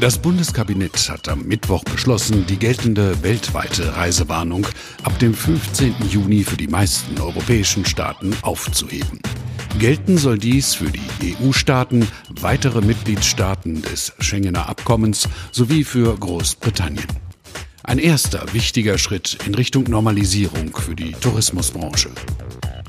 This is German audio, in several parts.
Das Bundeskabinett hat am Mittwoch beschlossen, die geltende weltweite Reisewarnung ab dem 15. Juni für die meisten europäischen Staaten aufzuheben. Gelten soll dies für die EU-Staaten, weitere Mitgliedstaaten des Schengener Abkommens sowie für Großbritannien. Ein erster wichtiger Schritt in Richtung Normalisierung für die Tourismusbranche.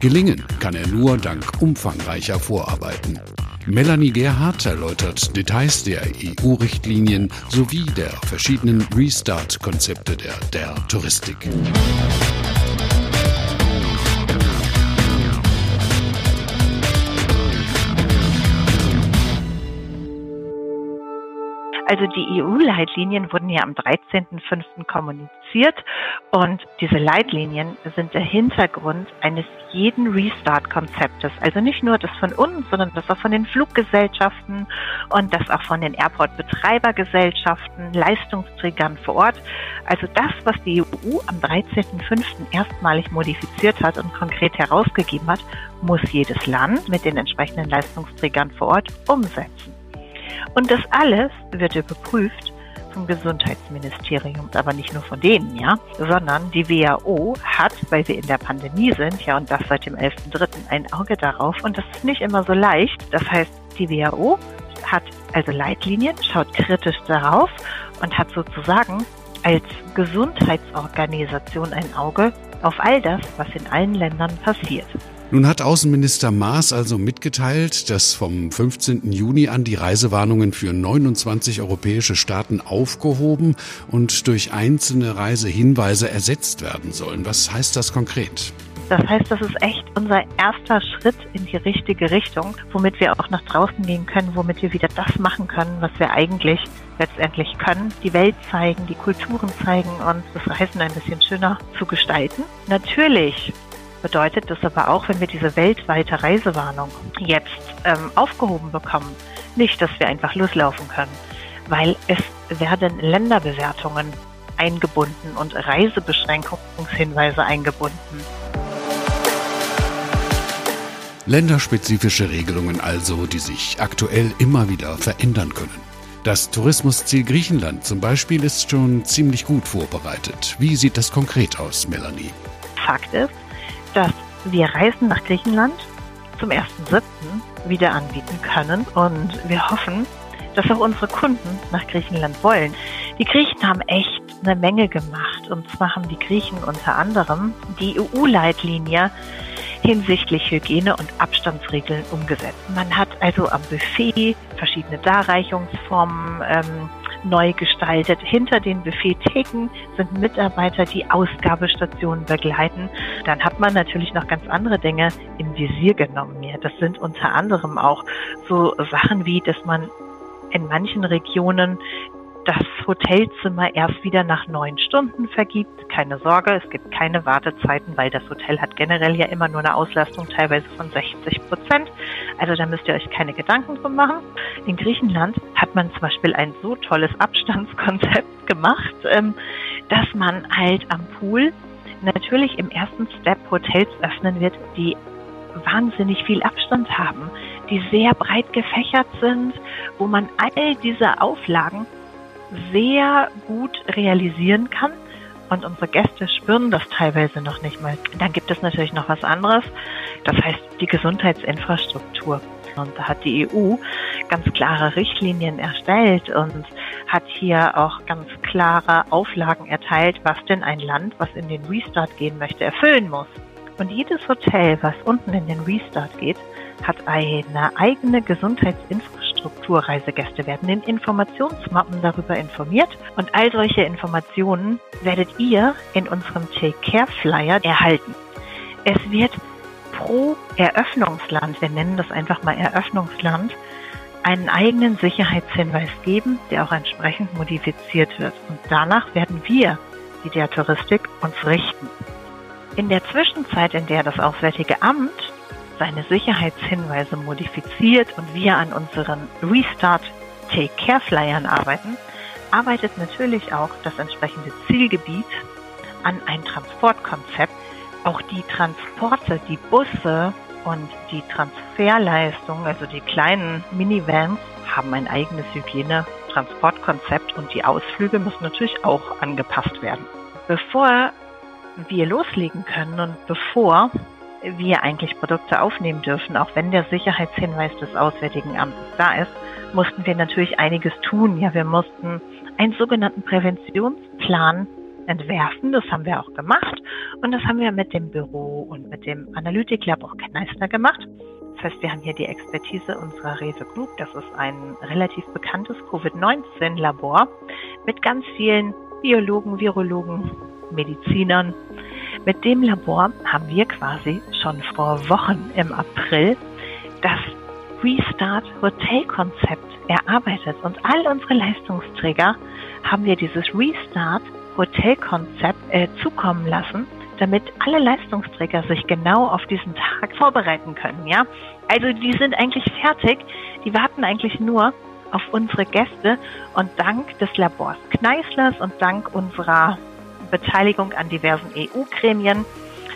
Gelingen kann er nur dank umfangreicher Vorarbeiten. Melanie Gerhardt erläutert Details der EU-Richtlinien sowie der verschiedenen Restart-Konzepte der, der Touristik. Also die EU-Leitlinien wurden ja am 13.05. kommuniziert und diese Leitlinien sind der Hintergrund eines jeden Restart-Konzeptes. Also nicht nur das von uns, sondern das auch von den Fluggesellschaften und das auch von den Airport-Betreibergesellschaften, Leistungsträgern vor Ort. Also das, was die EU am 13.05. erstmalig modifiziert hat und konkret herausgegeben hat, muss jedes Land mit den entsprechenden Leistungsträgern vor Ort umsetzen. Und das alles wird überprüft vom Gesundheitsministerium, aber nicht nur von denen, ja, sondern die WHO hat, weil wir in der Pandemie sind, ja, und das seit dem 11.3. ein Auge darauf und das ist nicht immer so leicht. Das heißt, die WHO hat also Leitlinien, schaut kritisch darauf und hat sozusagen als Gesundheitsorganisation ein Auge auf all das, was in allen Ländern passiert. Nun hat Außenminister Maas also mitgeteilt, dass vom 15. Juni an die Reisewarnungen für 29 europäische Staaten aufgehoben und durch einzelne Reisehinweise ersetzt werden sollen. Was heißt das konkret? Das heißt, das ist echt unser erster Schritt in die richtige Richtung, womit wir auch nach draußen gehen können, womit wir wieder das machen können, was wir eigentlich letztendlich können, die Welt zeigen, die Kulturen zeigen und das Reisen ein bisschen schöner zu gestalten. Natürlich bedeutet das aber auch, wenn wir diese weltweite Reisewarnung jetzt ähm, aufgehoben bekommen, nicht, dass wir einfach loslaufen können, weil es werden Länderbewertungen eingebunden und Reisebeschränkungshinweise eingebunden. Länderspezifische Regelungen also, die sich aktuell immer wieder verändern können. Das Tourismusziel Griechenland zum Beispiel ist schon ziemlich gut vorbereitet. Wie sieht das konkret aus, Melanie? Fakt ist, dass wir Reisen nach Griechenland zum 1.7. wieder anbieten können und wir hoffen, dass auch unsere Kunden nach Griechenland wollen. Die Griechen haben echt eine Menge gemacht und zwar haben die Griechen unter anderem die EU-Leitlinie hinsichtlich Hygiene und Abstandsregeln umgesetzt. Man hat also am Buffet verschiedene Darreichungsformen ähm, neu gestaltet. Hinter den Buffettheken sind Mitarbeiter, die Ausgabestationen begleiten. Dann hat man natürlich noch ganz andere Dinge im Visier genommen. Ja, das sind unter anderem auch so Sachen wie, dass man in manchen Regionen das Hotelzimmer erst wieder nach neun Stunden vergibt. Keine Sorge, es gibt keine Wartezeiten, weil das Hotel hat generell ja immer nur eine Auslastung teilweise von 60 Prozent. Also da müsst ihr euch keine Gedanken drum machen. In Griechenland hat man zum Beispiel ein so tolles Abstandskonzept gemacht, ähm, dass man halt am Pool natürlich im ersten Step Hotels öffnen wird, die wahnsinnig viel Abstand haben, die sehr breit gefächert sind, wo man all diese Auflagen sehr gut realisieren kann. Und unsere Gäste spüren das teilweise noch nicht mal. Dann gibt es natürlich noch was anderes. Das heißt die Gesundheitsinfrastruktur. Und da hat die EU ganz klare Richtlinien erstellt und hat hier auch ganz klare Auflagen erteilt, was denn ein Land, was in den Restart gehen möchte, erfüllen muss. Und jedes Hotel, was unten in den Restart geht, hat eine eigene Gesundheitsinfrastruktur. Reisegäste werden in Informationsmappen darüber informiert und all solche Informationen werdet ihr in unserem Take Care Flyer erhalten. Es wird pro Eröffnungsland, wir nennen das einfach mal Eröffnungsland, einen eigenen Sicherheitshinweis geben, der auch entsprechend modifiziert wird. Und danach werden wir, die der Touristik, uns richten. In der Zwischenzeit, in der das Auswärtige Amt seine Sicherheitshinweise modifiziert und wir an unseren Restart Take Care Flyern arbeiten, arbeitet natürlich auch das entsprechende Zielgebiet an ein Transportkonzept. Auch die Transporte, die Busse und die Transferleistung, also die kleinen Minivans, haben ein eigenes Hygiene-Transportkonzept und die Ausflüge müssen natürlich auch angepasst werden. Bevor wir loslegen können und bevor wir eigentlich Produkte aufnehmen dürfen, auch wenn der Sicherheitshinweis des Auswärtigen Amtes da ist, mussten wir natürlich einiges tun. Ja, wir mussten einen sogenannten Präventionsplan entwerfen. Das haben wir auch gemacht. Und das haben wir mit dem Büro und mit dem Analytiklabor Kneister gemacht. Das heißt, wir haben hier die Expertise unserer Rewe Group. Das ist ein relativ bekanntes Covid-19-Labor mit ganz vielen Biologen, Virologen, Medizinern. Mit dem Labor haben wir quasi schon vor Wochen im April das Restart Hotel Konzept erarbeitet. Und all unsere Leistungsträger haben wir dieses Restart Hotel Konzept äh, zukommen lassen, damit alle Leistungsträger sich genau auf diesen Tag vorbereiten können, ja? Also die sind eigentlich fertig, die warten eigentlich nur auf unsere Gäste. Und dank des Labors Kneislers und dank unserer Beteiligung an diversen EU-Gremien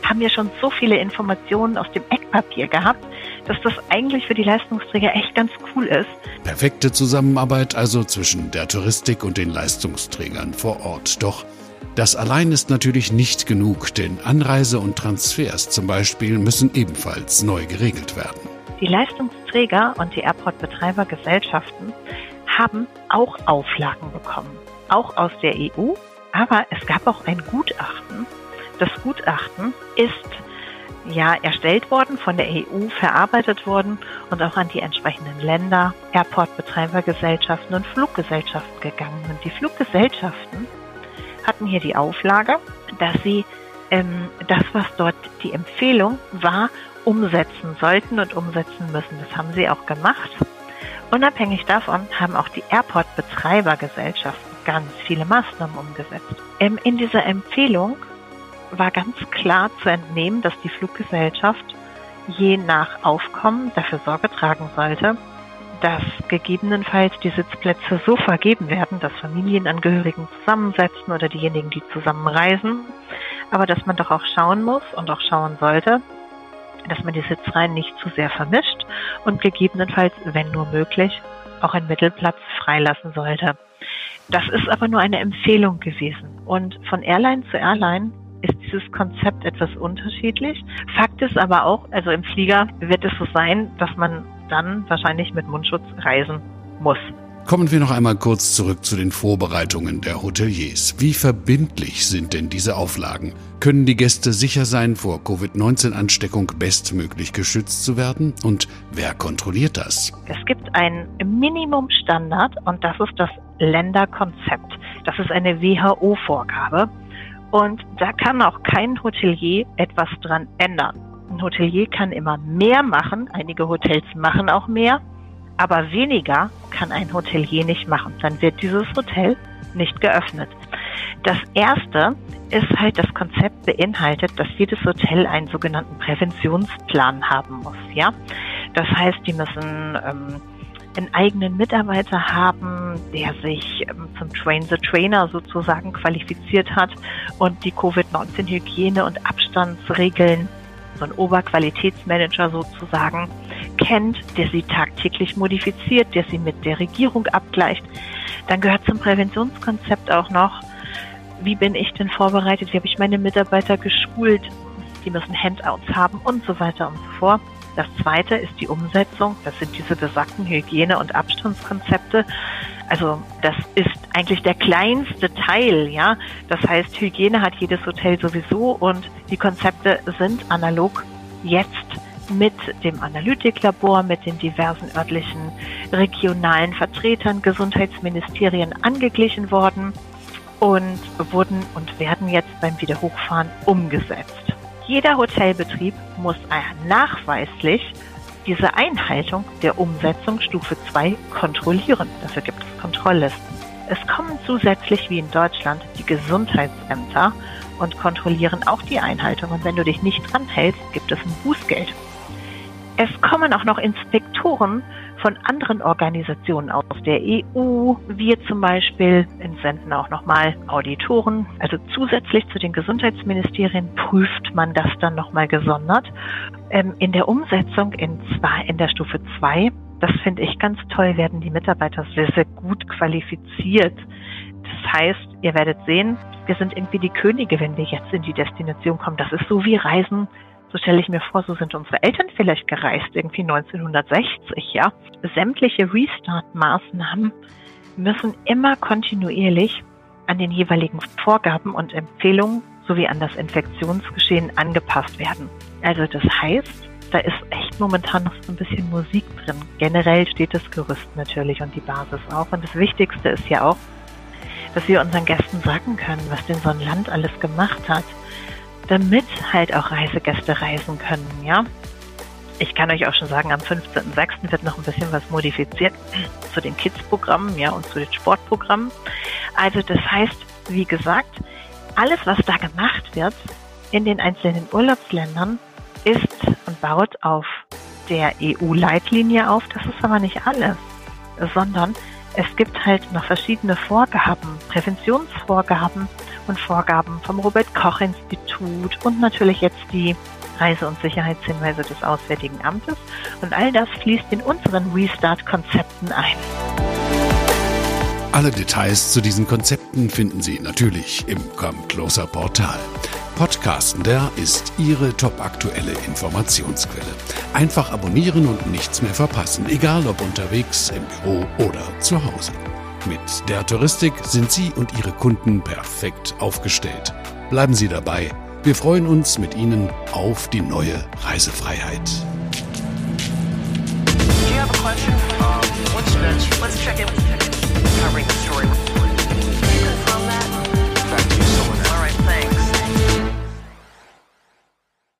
haben wir schon so viele Informationen aus dem Eckpapier gehabt, dass das eigentlich für die Leistungsträger echt ganz cool ist. Perfekte Zusammenarbeit also zwischen der Touristik und den Leistungsträgern vor Ort. Doch das allein ist natürlich nicht genug, denn Anreise und Transfers zum Beispiel müssen ebenfalls neu geregelt werden. Die Leistungsträger und die Airport-Betreibergesellschaften haben auch Auflagen bekommen, auch aus der EU, aber es gab auch ein Gutachten. Das Gutachten ist ja erstellt worden, von der EU verarbeitet worden und auch an die entsprechenden Länder, Airport-Betreibergesellschaften und Fluggesellschaften gegangen. Und die Fluggesellschaften hatten hier die Auflage, dass sie ähm, das, was dort die Empfehlung war, umsetzen sollten und umsetzen müssen. Das haben sie auch gemacht. Unabhängig davon haben auch die Airport-Betreibergesellschaften ganz viele Maßnahmen umgesetzt. Ähm, in dieser Empfehlung war ganz klar zu entnehmen, dass die Fluggesellschaft je nach Aufkommen dafür Sorge tragen sollte, dass gegebenenfalls die Sitzplätze so vergeben werden, dass Familienangehörigen zusammensetzen oder diejenigen, die zusammen reisen, aber dass man doch auch schauen muss und auch schauen sollte, dass man die Sitzreihen nicht zu sehr vermischt und gegebenenfalls, wenn nur möglich, auch einen Mittelplatz freilassen sollte. Das ist aber nur eine Empfehlung gewesen. Und von Airline zu Airline ist dieses Konzept etwas unterschiedlich. Fakt ist aber auch, also im Flieger wird es so sein, dass man dann wahrscheinlich mit Mundschutz reisen muss. Kommen wir noch einmal kurz zurück zu den Vorbereitungen der Hoteliers. Wie verbindlich sind denn diese Auflagen? Können die Gäste sicher sein, vor Covid-19-Ansteckung bestmöglich geschützt zu werden? Und wer kontrolliert das? Es gibt einen Minimumstandard und das ist das Länderkonzept. Das ist eine WHO-Vorgabe. Und da kann auch kein Hotelier etwas dran ändern. Ein Hotelier kann immer mehr machen. Einige Hotels machen auch mehr aber weniger kann ein Hotelier nicht machen. Dann wird dieses Hotel nicht geöffnet. Das erste ist halt, das Konzept beinhaltet, dass jedes Hotel einen sogenannten Präventionsplan haben muss. Ja, das heißt, die müssen ähm, einen eigenen Mitarbeiter haben, der sich ähm, zum Train the Trainer sozusagen qualifiziert hat und die Covid-19-Hygiene und Abstandsregeln, so ein Oberqualitätsmanager sozusagen, kennt, der sie tagtäglich modifiziert, der sie mit der Regierung abgleicht. Dann gehört zum Präventionskonzept auch noch, wie bin ich denn vorbereitet, wie habe ich meine Mitarbeiter geschult, die müssen Handouts haben und so weiter und so fort. Das zweite ist die Umsetzung. Das sind diese besagten Hygiene- und Abstandskonzepte. Also das ist eigentlich der kleinste Teil, ja. Das heißt, Hygiene hat jedes Hotel sowieso und die Konzepte sind analog jetzt mit dem Analytiklabor, mit den diversen örtlichen regionalen Vertretern, Gesundheitsministerien angeglichen worden und wurden und werden jetzt beim Wiederhochfahren umgesetzt. Jeder Hotelbetrieb muss nachweislich diese Einhaltung der Umsetzung Stufe 2 kontrollieren. Dafür gibt es Kontrolllisten. Es kommen zusätzlich wie in Deutschland die Gesundheitsämter und kontrollieren auch die Einhaltung. Und wenn du dich nicht dran hältst, gibt es ein Bußgeld. Es kommen auch noch Inspektoren von anderen Organisationen aus der EU. Wir zum Beispiel entsenden auch nochmal Auditoren. Also zusätzlich zu den Gesundheitsministerien prüft man das dann nochmal gesondert. Ähm, in der Umsetzung in, zwei, in der Stufe 2, das finde ich ganz toll, werden die Mitarbeiter sehr, sehr gut qualifiziert. Das heißt, ihr werdet sehen, wir sind irgendwie die Könige, wenn wir jetzt in die Destination kommen. Das ist so wie Reisen so stelle ich mir vor, so sind unsere Eltern vielleicht gereist, irgendwie 1960, ja. Sämtliche Restart-Maßnahmen müssen immer kontinuierlich an den jeweiligen Vorgaben und Empfehlungen sowie an das Infektionsgeschehen angepasst werden. Also das heißt, da ist echt momentan noch so ein bisschen Musik drin. Generell steht das Gerüst natürlich und die Basis auch. Und das Wichtigste ist ja auch, dass wir unseren Gästen sagen können, was denn so ein Land alles gemacht hat damit halt auch Reisegäste reisen können, ja. Ich kann euch auch schon sagen, am 15.06. wird noch ein bisschen was modifiziert zu den Kids-Programmen, ja, und zu den Sportprogrammen. Also das heißt, wie gesagt, alles, was da gemacht wird in den einzelnen Urlaubsländern, ist und baut auf der EU-Leitlinie auf. Das ist aber nicht alles, sondern es gibt halt noch verschiedene Vorgaben, Präventionsvorgaben und Vorgaben vom Robert Koch Institut und natürlich jetzt die Reise- und Sicherheitshinweise des Auswärtigen Amtes. Und all das fließt in unseren Restart-Konzepten ein. Alle Details zu diesen Konzepten finden Sie natürlich im Come Closer Portal. Podcastender ist Ihre topaktuelle Informationsquelle. Einfach abonnieren und nichts mehr verpassen, egal ob unterwegs, im Büro oder zu Hause. Mit der Touristik sind Sie und Ihre Kunden perfekt aufgestellt. Bleiben Sie dabei. Wir freuen uns mit Ihnen auf die neue Reisefreiheit. Do you have a question? Um, what's? Let's check in.